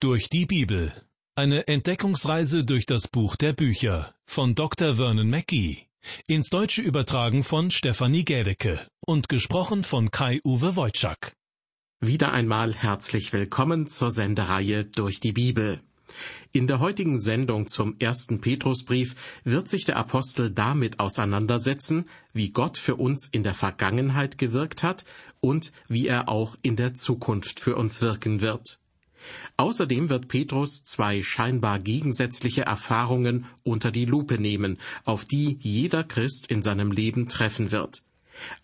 Durch die Bibel. Eine Entdeckungsreise durch das Buch der Bücher von Dr. Vernon Mackey. Ins Deutsche übertragen von Stefanie Gädecke und gesprochen von Kai-Uwe Wojczak. Wieder einmal herzlich willkommen zur Sendereihe Durch die Bibel. In der heutigen Sendung zum ersten Petrusbrief wird sich der Apostel damit auseinandersetzen, wie Gott für uns in der Vergangenheit gewirkt hat und wie er auch in der Zukunft für uns wirken wird. Außerdem wird Petrus zwei scheinbar gegensätzliche Erfahrungen unter die Lupe nehmen, auf die jeder Christ in seinem Leben treffen wird.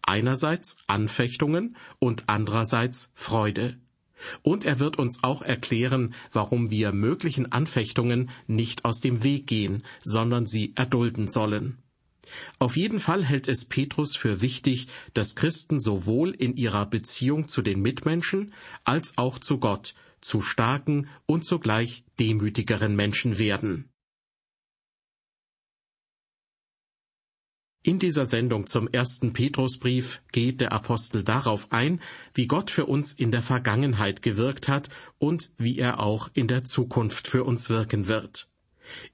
Einerseits Anfechtungen und andererseits Freude. Und er wird uns auch erklären, warum wir möglichen Anfechtungen nicht aus dem Weg gehen, sondern sie erdulden sollen. Auf jeden Fall hält es Petrus für wichtig, dass Christen sowohl in ihrer Beziehung zu den Mitmenschen als auch zu Gott zu starken und zugleich demütigeren Menschen werden. In dieser Sendung zum ersten Petrusbrief geht der Apostel darauf ein, wie Gott für uns in der Vergangenheit gewirkt hat und wie er auch in der Zukunft für uns wirken wird.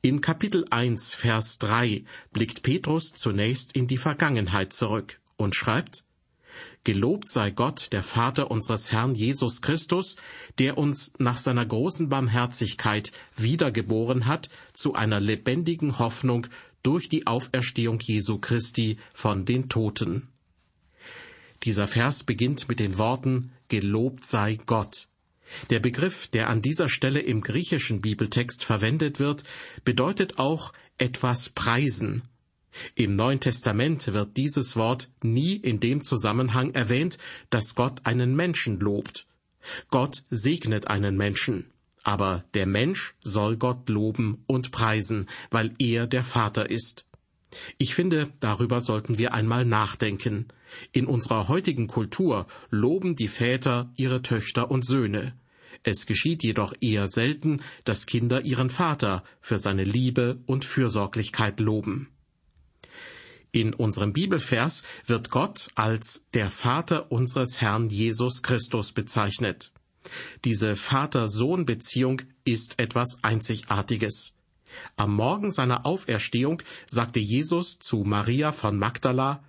In Kapitel 1, Vers 3 blickt Petrus zunächst in die Vergangenheit zurück und schreibt, Gelobt sei Gott, der Vater unseres Herrn Jesus Christus, der uns nach seiner großen Barmherzigkeit wiedergeboren hat zu einer lebendigen Hoffnung durch die Auferstehung Jesu Christi von den Toten. Dieser Vers beginnt mit den Worten Gelobt sei Gott. Der Begriff, der an dieser Stelle im griechischen Bibeltext verwendet wird, bedeutet auch etwas preisen, im Neuen Testament wird dieses Wort nie in dem Zusammenhang erwähnt, dass Gott einen Menschen lobt. Gott segnet einen Menschen, aber der Mensch soll Gott loben und preisen, weil er der Vater ist. Ich finde, darüber sollten wir einmal nachdenken. In unserer heutigen Kultur loben die Väter ihre Töchter und Söhne. Es geschieht jedoch eher selten, dass Kinder ihren Vater für seine Liebe und Fürsorglichkeit loben. In unserem Bibelvers wird Gott als der Vater unseres Herrn Jesus Christus bezeichnet. Diese Vater-Sohn-Beziehung ist etwas Einzigartiges. Am Morgen seiner Auferstehung sagte Jesus zu Maria von Magdala,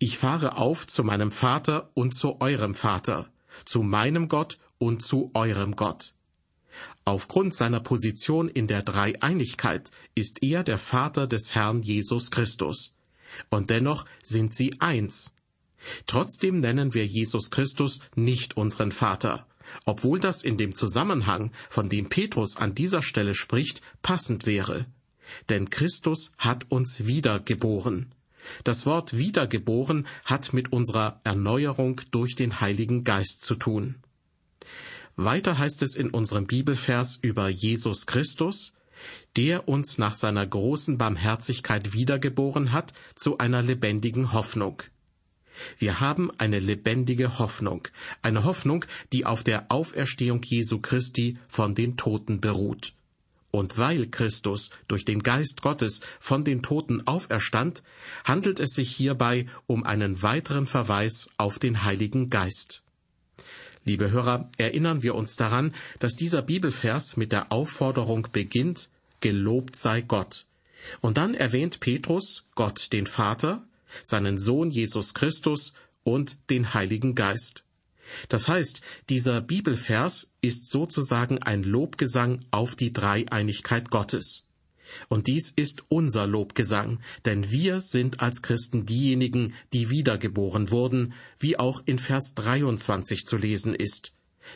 Ich fahre auf zu meinem Vater und zu eurem Vater, zu meinem Gott und zu eurem Gott. Aufgrund seiner Position in der Dreieinigkeit ist er der Vater des Herrn Jesus Christus und dennoch sind sie eins. Trotzdem nennen wir Jesus Christus nicht unseren Vater, obwohl das in dem Zusammenhang, von dem Petrus an dieser Stelle spricht, passend wäre. Denn Christus hat uns wiedergeboren. Das Wort wiedergeboren hat mit unserer Erneuerung durch den Heiligen Geist zu tun. Weiter heißt es in unserem Bibelvers über Jesus Christus, der uns nach seiner großen Barmherzigkeit wiedergeboren hat zu einer lebendigen Hoffnung. Wir haben eine lebendige Hoffnung, eine Hoffnung, die auf der Auferstehung Jesu Christi von den Toten beruht. Und weil Christus durch den Geist Gottes von den Toten auferstand, handelt es sich hierbei um einen weiteren Verweis auf den Heiligen Geist. Liebe Hörer, erinnern wir uns daran, dass dieser Bibelvers mit der Aufforderung beginnt, Gelobt sei Gott. Und dann erwähnt Petrus Gott den Vater, seinen Sohn Jesus Christus und den Heiligen Geist. Das heißt, dieser Bibelvers ist sozusagen ein Lobgesang auf die Dreieinigkeit Gottes. Und dies ist unser Lobgesang, denn wir sind als Christen diejenigen, die wiedergeboren wurden, wie auch in Vers 23 zu lesen ist.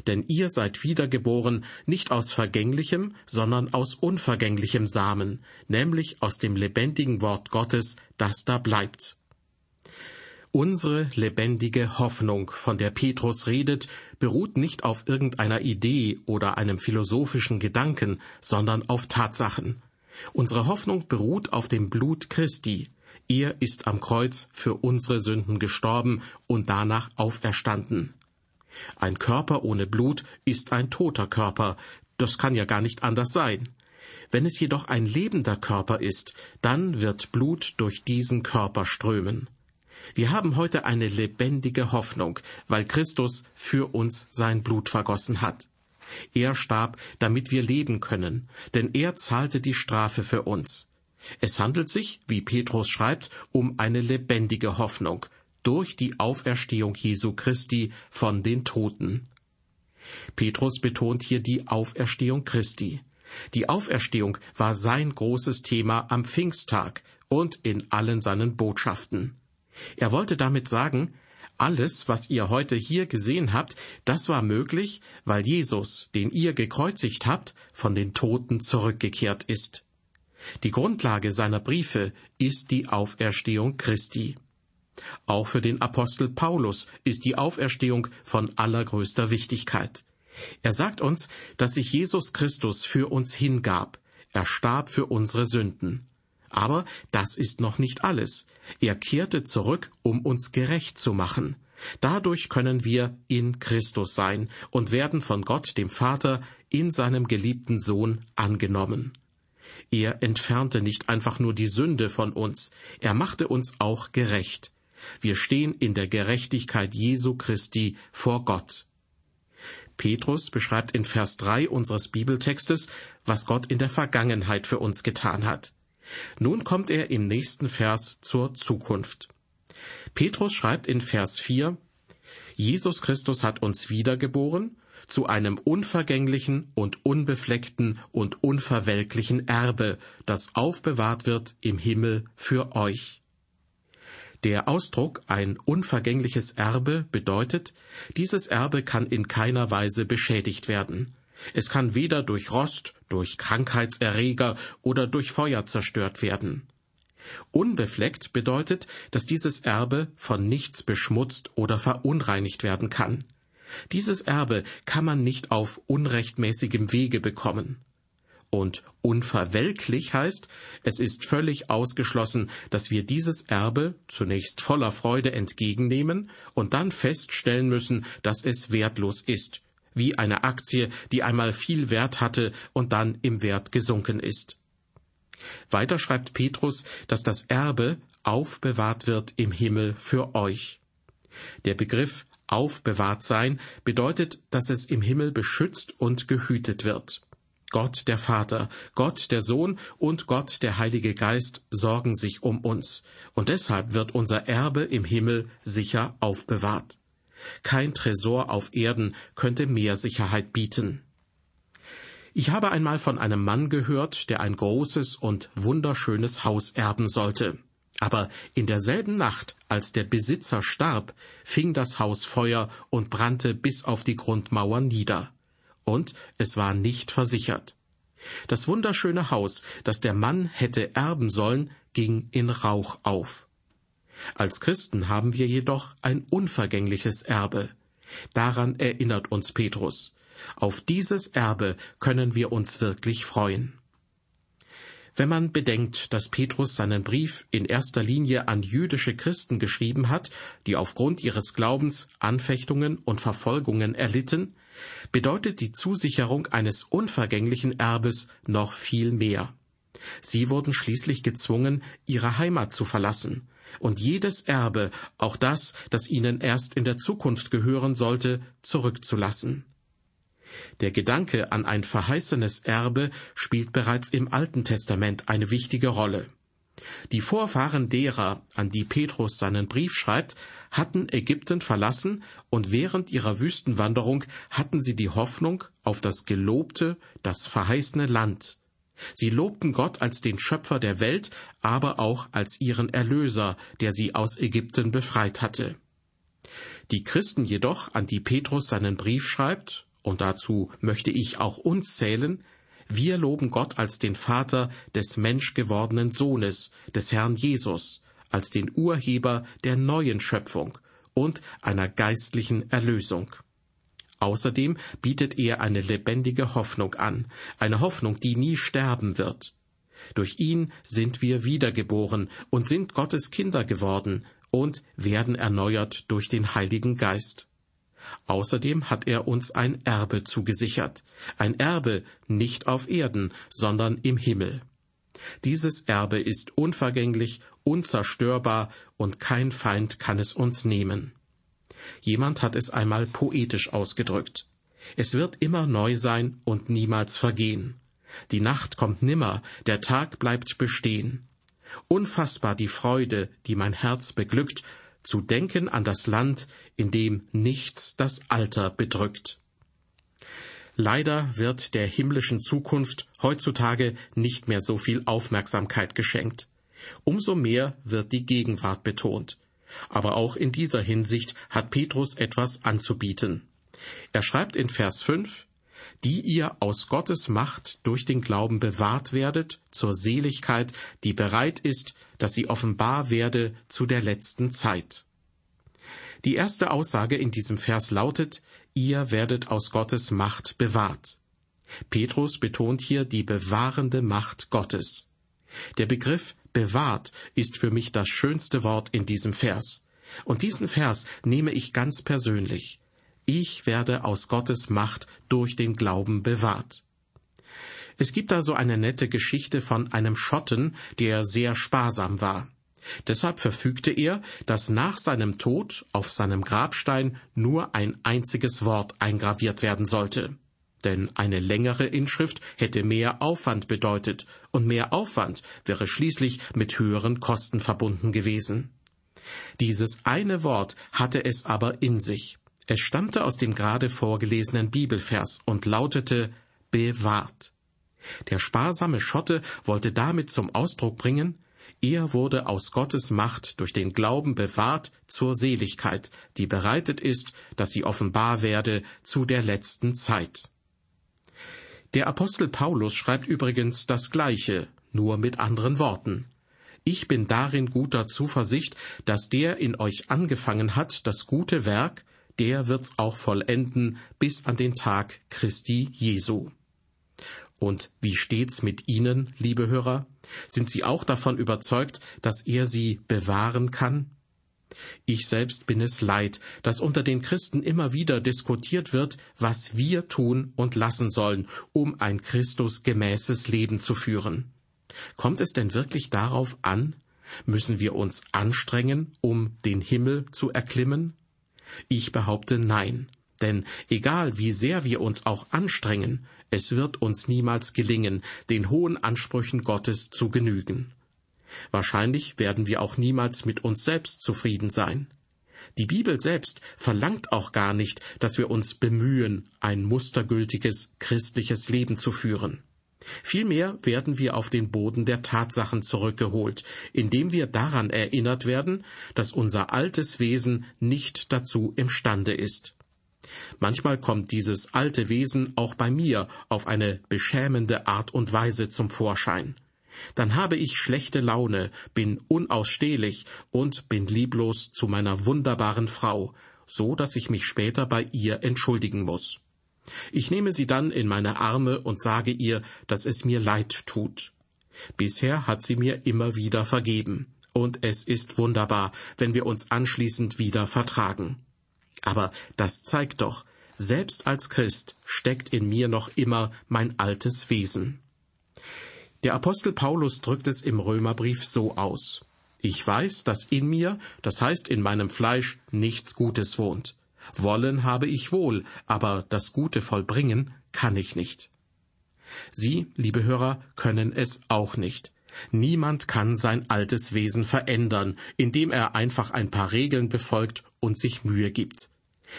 Denn ihr seid wiedergeboren nicht aus vergänglichem, sondern aus unvergänglichem Samen, nämlich aus dem lebendigen Wort Gottes, das da bleibt. Unsere lebendige Hoffnung, von der Petrus redet, beruht nicht auf irgendeiner Idee oder einem philosophischen Gedanken, sondern auf Tatsachen. Unsere Hoffnung beruht auf dem Blut Christi. Er ist am Kreuz für unsere Sünden gestorben und danach auferstanden. Ein Körper ohne Blut ist ein toter Körper, das kann ja gar nicht anders sein. Wenn es jedoch ein lebender Körper ist, dann wird Blut durch diesen Körper strömen. Wir haben heute eine lebendige Hoffnung, weil Christus für uns sein Blut vergossen hat. Er starb, damit wir leben können, denn er zahlte die Strafe für uns. Es handelt sich, wie Petrus schreibt, um eine lebendige Hoffnung durch die Auferstehung Jesu Christi von den Toten. Petrus betont hier die Auferstehung Christi. Die Auferstehung war sein großes Thema am Pfingsttag und in allen seinen Botschaften. Er wollte damit sagen, alles, was ihr heute hier gesehen habt, das war möglich, weil Jesus, den ihr gekreuzigt habt, von den Toten zurückgekehrt ist. Die Grundlage seiner Briefe ist die Auferstehung Christi. Auch für den Apostel Paulus ist die Auferstehung von allergrößter Wichtigkeit. Er sagt uns, dass sich Jesus Christus für uns hingab. Er starb für unsere Sünden. Aber das ist noch nicht alles. Er kehrte zurück, um uns gerecht zu machen. Dadurch können wir in Christus sein und werden von Gott dem Vater in seinem geliebten Sohn angenommen. Er entfernte nicht einfach nur die Sünde von uns, er machte uns auch gerecht. Wir stehen in der Gerechtigkeit Jesu Christi vor Gott. Petrus beschreibt in Vers 3 unseres Bibeltextes, was Gott in der Vergangenheit für uns getan hat. Nun kommt er im nächsten Vers zur Zukunft. Petrus schreibt in Vers 4, Jesus Christus hat uns wiedergeboren zu einem unvergänglichen und unbefleckten und unverwelklichen Erbe, das aufbewahrt wird im Himmel für euch. Der Ausdruck ein unvergängliches Erbe bedeutet, dieses Erbe kann in keiner Weise beschädigt werden. Es kann weder durch Rost, durch Krankheitserreger oder durch Feuer zerstört werden. Unbefleckt bedeutet, dass dieses Erbe von nichts beschmutzt oder verunreinigt werden kann. Dieses Erbe kann man nicht auf unrechtmäßigem Wege bekommen. Und unverwelklich heißt, es ist völlig ausgeschlossen, dass wir dieses Erbe zunächst voller Freude entgegennehmen und dann feststellen müssen, dass es wertlos ist, wie eine Aktie, die einmal viel Wert hatte und dann im Wert gesunken ist. Weiter schreibt Petrus, dass das Erbe aufbewahrt wird im Himmel für euch. Der Begriff aufbewahrt sein bedeutet, dass es im Himmel beschützt und gehütet wird. Gott der Vater, Gott der Sohn und Gott der Heilige Geist sorgen sich um uns, und deshalb wird unser Erbe im Himmel sicher aufbewahrt. Kein Tresor auf Erden könnte mehr Sicherheit bieten. Ich habe einmal von einem Mann gehört, der ein großes und wunderschönes Haus erben sollte. Aber in derselben Nacht, als der Besitzer starb, fing das Haus Feuer und brannte bis auf die Grundmauern nieder. Und es war nicht versichert. Das wunderschöne Haus, das der Mann hätte erben sollen, ging in Rauch auf. Als Christen haben wir jedoch ein unvergängliches Erbe. Daran erinnert uns Petrus. Auf dieses Erbe können wir uns wirklich freuen. Wenn man bedenkt, dass Petrus seinen Brief in erster Linie an jüdische Christen geschrieben hat, die aufgrund ihres Glaubens Anfechtungen und Verfolgungen erlitten, bedeutet die Zusicherung eines unvergänglichen Erbes noch viel mehr. Sie wurden schließlich gezwungen, ihre Heimat zu verlassen, und jedes Erbe, auch das, das ihnen erst in der Zukunft gehören sollte, zurückzulassen. Der Gedanke an ein verheißenes Erbe spielt bereits im Alten Testament eine wichtige Rolle. Die Vorfahren derer, an die Petrus seinen Brief schreibt, hatten Ägypten verlassen und während ihrer Wüstenwanderung hatten sie die Hoffnung auf das gelobte, das verheißene Land. Sie lobten Gott als den Schöpfer der Welt, aber auch als ihren Erlöser, der sie aus Ägypten befreit hatte. Die Christen jedoch, an die Petrus seinen Brief schreibt, und dazu möchte ich auch uns zählen, wir loben Gott als den Vater des menschgewordenen Sohnes, des Herrn Jesus, als den Urheber der neuen Schöpfung und einer geistlichen Erlösung. Außerdem bietet er eine lebendige Hoffnung an, eine Hoffnung, die nie sterben wird. Durch ihn sind wir wiedergeboren und sind Gottes Kinder geworden und werden erneuert durch den Heiligen Geist. Außerdem hat er uns ein Erbe zugesichert, ein Erbe nicht auf Erden, sondern im Himmel. Dieses Erbe ist unvergänglich, unzerstörbar und kein Feind kann es uns nehmen. Jemand hat es einmal poetisch ausgedrückt. Es wird immer neu sein und niemals vergehen. Die Nacht kommt nimmer, der Tag bleibt bestehen. Unfassbar die Freude, die mein Herz beglückt, zu denken an das Land, in dem nichts das Alter bedrückt. Leider wird der himmlischen Zukunft heutzutage nicht mehr so viel Aufmerksamkeit geschenkt. Umso mehr wird die Gegenwart betont. Aber auch in dieser Hinsicht hat Petrus etwas anzubieten. Er schreibt in Vers 5, die ihr aus Gottes Macht durch den Glauben bewahrt werdet zur Seligkeit, die bereit ist, dass sie offenbar werde zu der letzten Zeit. Die erste Aussage in diesem Vers lautet, ihr werdet aus Gottes Macht bewahrt. Petrus betont hier die bewahrende Macht Gottes. Der Begriff bewahrt ist für mich das schönste Wort in diesem Vers. Und diesen Vers nehme ich ganz persönlich. Ich werde aus Gottes Macht durch den Glauben bewahrt. Es gibt da so eine nette Geschichte von einem Schotten, der sehr sparsam war. Deshalb verfügte er, dass nach seinem Tod auf seinem Grabstein nur ein einziges Wort eingraviert werden sollte. Denn eine längere Inschrift hätte mehr Aufwand bedeutet, und mehr Aufwand wäre schließlich mit höheren Kosten verbunden gewesen. Dieses eine Wort hatte es aber in sich. Es stammte aus dem gerade vorgelesenen Bibelvers und lautete bewahrt. Der sparsame Schotte wollte damit zum Ausdruck bringen, er wurde aus Gottes Macht durch den Glauben bewahrt zur Seligkeit, die bereitet ist, dass sie offenbar werde zu der letzten Zeit. Der Apostel Paulus schreibt übrigens das Gleiche, nur mit anderen Worten. Ich bin darin guter Zuversicht, dass der in euch angefangen hat, das gute Werk, der wird's auch vollenden bis an den Tag Christi Jesu. Und wie steht's mit Ihnen, liebe Hörer? Sind Sie auch davon überzeugt, dass er Sie bewahren kann? Ich selbst bin es leid, dass unter den Christen immer wieder diskutiert wird, was wir tun und lassen sollen, um ein Christusgemäßes Leben zu führen. Kommt es denn wirklich darauf an? Müssen wir uns anstrengen, um den Himmel zu erklimmen? Ich behaupte nein, denn egal wie sehr wir uns auch anstrengen, es wird uns niemals gelingen, den hohen Ansprüchen Gottes zu genügen. Wahrscheinlich werden wir auch niemals mit uns selbst zufrieden sein. Die Bibel selbst verlangt auch gar nicht, dass wir uns bemühen, ein mustergültiges christliches Leben zu führen. Vielmehr werden wir auf den Boden der Tatsachen zurückgeholt, indem wir daran erinnert werden, dass unser altes Wesen nicht dazu imstande ist. Manchmal kommt dieses alte Wesen auch bei mir auf eine beschämende Art und Weise zum Vorschein. Dann habe ich schlechte Laune, bin unausstehlich und bin lieblos zu meiner wunderbaren Frau, so dass ich mich später bei ihr entschuldigen muss. Ich nehme sie dann in meine Arme und sage ihr, dass es mir leid tut. Bisher hat sie mir immer wieder vergeben, und es ist wunderbar, wenn wir uns anschließend wieder vertragen. Aber das zeigt doch, selbst als Christ steckt in mir noch immer mein altes Wesen. Der Apostel Paulus drückt es im Römerbrief so aus. Ich weiß, dass in mir, das heißt in meinem Fleisch, nichts Gutes wohnt. Wollen habe ich wohl, aber das Gute vollbringen kann ich nicht. Sie, liebe Hörer, können es auch nicht. Niemand kann sein altes Wesen verändern, indem er einfach ein paar Regeln befolgt und sich Mühe gibt.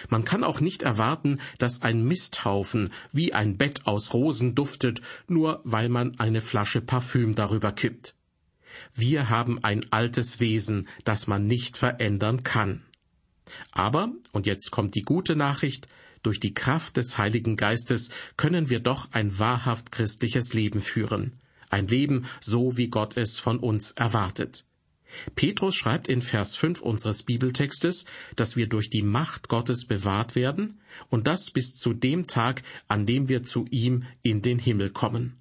Man kann auch nicht erwarten, dass ein Misthaufen wie ein Bett aus Rosen duftet, nur weil man eine Flasche Parfüm darüber kippt. Wir haben ein altes Wesen, das man nicht verändern kann. Aber, und jetzt kommt die gute Nachricht, durch die Kraft des Heiligen Geistes können wir doch ein wahrhaft christliches Leben führen, ein Leben so, wie Gott es von uns erwartet. Petrus schreibt in Vers 5 unseres Bibeltextes, dass wir durch die Macht Gottes bewahrt werden, und das bis zu dem Tag, an dem wir zu ihm in den Himmel kommen.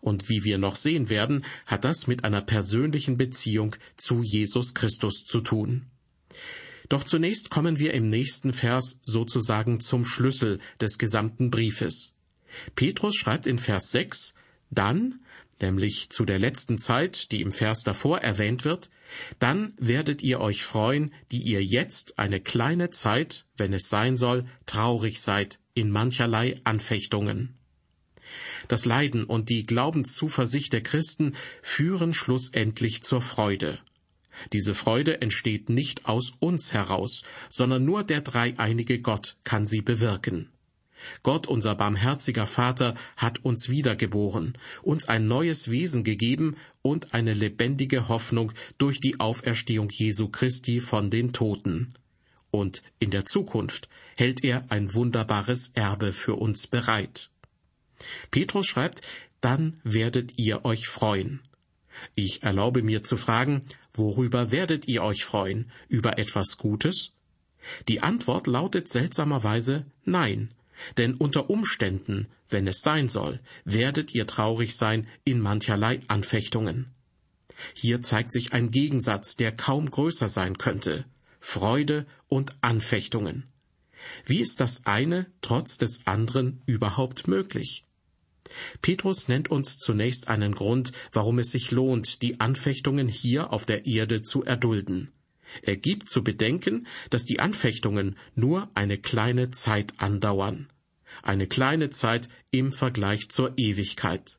Und wie wir noch sehen werden, hat das mit einer persönlichen Beziehung zu Jesus Christus zu tun. Doch zunächst kommen wir im nächsten Vers sozusagen zum Schlüssel des gesamten Briefes. Petrus schreibt in Vers 6, Dann, nämlich zu der letzten Zeit, die im Vers davor erwähnt wird, dann werdet ihr euch freuen, die ihr jetzt eine kleine Zeit, wenn es sein soll, traurig seid in mancherlei Anfechtungen. Das Leiden und die Glaubenszuversicht der Christen führen schlussendlich zur Freude. Diese Freude entsteht nicht aus uns heraus, sondern nur der dreieinige Gott kann sie bewirken. Gott, unser barmherziger Vater, hat uns wiedergeboren, uns ein neues Wesen gegeben und eine lebendige Hoffnung durch die Auferstehung Jesu Christi von den Toten. Und in der Zukunft hält er ein wunderbares Erbe für uns bereit. Petrus schreibt, dann werdet ihr euch freuen. Ich erlaube mir zu fragen, worüber werdet ihr euch freuen? Über etwas Gutes? Die Antwort lautet seltsamerweise Nein, denn unter Umständen, wenn es sein soll, werdet ihr traurig sein in mancherlei Anfechtungen. Hier zeigt sich ein Gegensatz, der kaum größer sein könnte Freude und Anfechtungen. Wie ist das eine trotz des anderen überhaupt möglich? Petrus nennt uns zunächst einen Grund, warum es sich lohnt, die Anfechtungen hier auf der Erde zu erdulden. Er gibt zu bedenken, dass die Anfechtungen nur eine kleine Zeit andauern. Eine kleine Zeit im Vergleich zur Ewigkeit.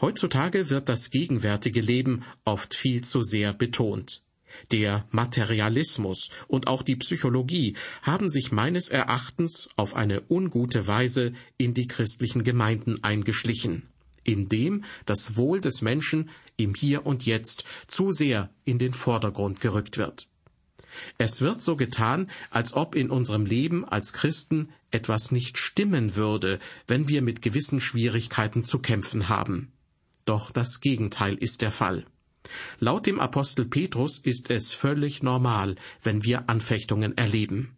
Heutzutage wird das gegenwärtige Leben oft viel zu sehr betont. Der Materialismus und auch die Psychologie haben sich meines Erachtens auf eine ungute Weise in die christlichen Gemeinden eingeschlichen, indem das Wohl des Menschen im Hier und Jetzt zu sehr in den Vordergrund gerückt wird. Es wird so getan, als ob in unserem Leben als Christen etwas nicht stimmen würde, wenn wir mit gewissen Schwierigkeiten zu kämpfen haben. Doch das Gegenteil ist der Fall. Laut dem Apostel Petrus ist es völlig normal, wenn wir Anfechtungen erleben.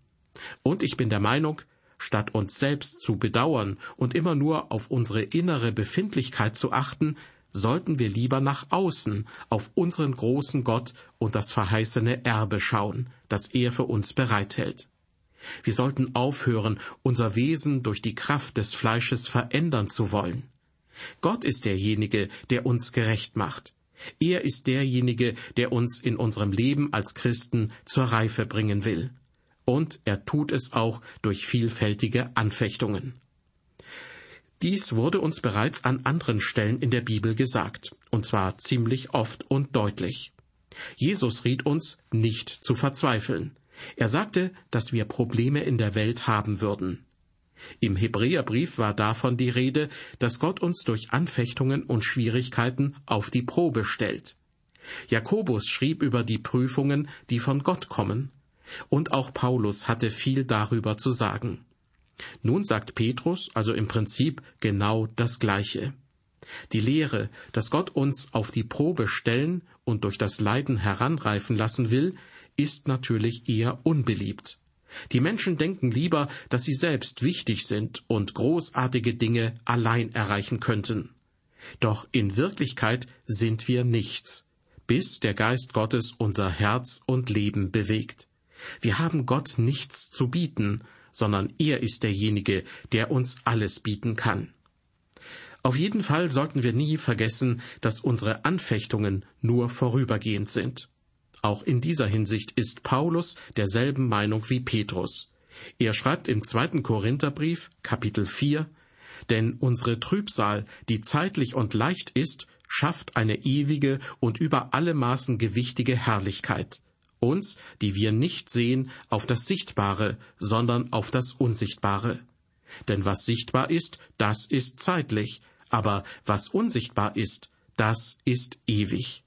Und ich bin der Meinung, statt uns selbst zu bedauern und immer nur auf unsere innere Befindlichkeit zu achten, sollten wir lieber nach außen auf unseren großen Gott und das verheißene Erbe schauen, das er für uns bereithält. Wir sollten aufhören, unser Wesen durch die Kraft des Fleisches verändern zu wollen. Gott ist derjenige, der uns gerecht macht. Er ist derjenige, der uns in unserem Leben als Christen zur Reife bringen will. Und er tut es auch durch vielfältige Anfechtungen. Dies wurde uns bereits an anderen Stellen in der Bibel gesagt, und zwar ziemlich oft und deutlich. Jesus riet uns, nicht zu verzweifeln. Er sagte, dass wir Probleme in der Welt haben würden. Im Hebräerbrief war davon die Rede, dass Gott uns durch Anfechtungen und Schwierigkeiten auf die Probe stellt. Jakobus schrieb über die Prüfungen, die von Gott kommen, und auch Paulus hatte viel darüber zu sagen. Nun sagt Petrus also im Prinzip genau das Gleiche. Die Lehre, dass Gott uns auf die Probe stellen und durch das Leiden heranreifen lassen will, ist natürlich eher unbeliebt. Die Menschen denken lieber, dass sie selbst wichtig sind und großartige Dinge allein erreichen könnten. Doch in Wirklichkeit sind wir nichts, bis der Geist Gottes unser Herz und Leben bewegt. Wir haben Gott nichts zu bieten, sondern er ist derjenige, der uns alles bieten kann. Auf jeden Fall sollten wir nie vergessen, dass unsere Anfechtungen nur vorübergehend sind. Auch in dieser Hinsicht ist Paulus derselben Meinung wie Petrus. Er schreibt im zweiten Korintherbrief, Kapitel 4, denn unsere Trübsal, die zeitlich und leicht ist, schafft eine ewige und über alle Maßen gewichtige Herrlichkeit, uns, die wir nicht sehen, auf das Sichtbare, sondern auf das Unsichtbare. Denn was sichtbar ist, das ist zeitlich, aber was unsichtbar ist, das ist ewig.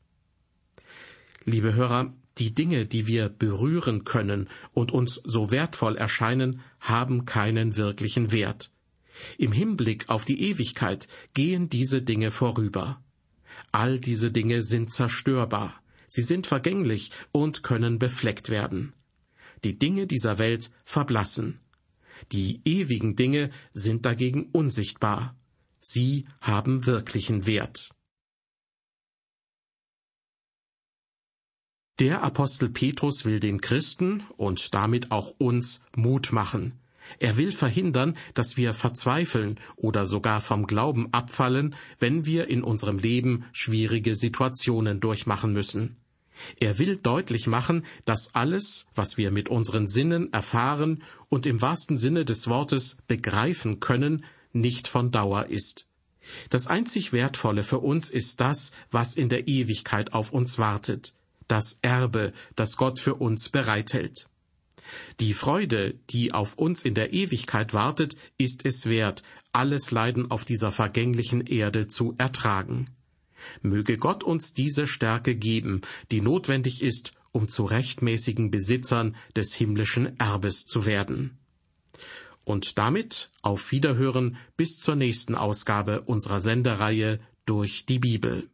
Liebe Hörer, die Dinge, die wir berühren können und uns so wertvoll erscheinen, haben keinen wirklichen Wert. Im Hinblick auf die Ewigkeit gehen diese Dinge vorüber. All diese Dinge sind zerstörbar. Sie sind vergänglich und können befleckt werden. Die Dinge dieser Welt verblassen. Die ewigen Dinge sind dagegen unsichtbar. Sie haben wirklichen Wert. Der Apostel Petrus will den Christen und damit auch uns Mut machen. Er will verhindern, dass wir verzweifeln oder sogar vom Glauben abfallen, wenn wir in unserem Leben schwierige Situationen durchmachen müssen. Er will deutlich machen, dass alles, was wir mit unseren Sinnen erfahren und im wahrsten Sinne des Wortes begreifen können, nicht von Dauer ist. Das einzig Wertvolle für uns ist das, was in der Ewigkeit auf uns wartet, das Erbe, das Gott für uns bereithält. Die Freude, die auf uns in der Ewigkeit wartet, ist es wert, alles Leiden auf dieser vergänglichen Erde zu ertragen. Möge Gott uns diese Stärke geben, die notwendig ist, um zu rechtmäßigen Besitzern des himmlischen Erbes zu werden. Und damit auf Wiederhören bis zur nächsten Ausgabe unserer Sendereihe durch die Bibel.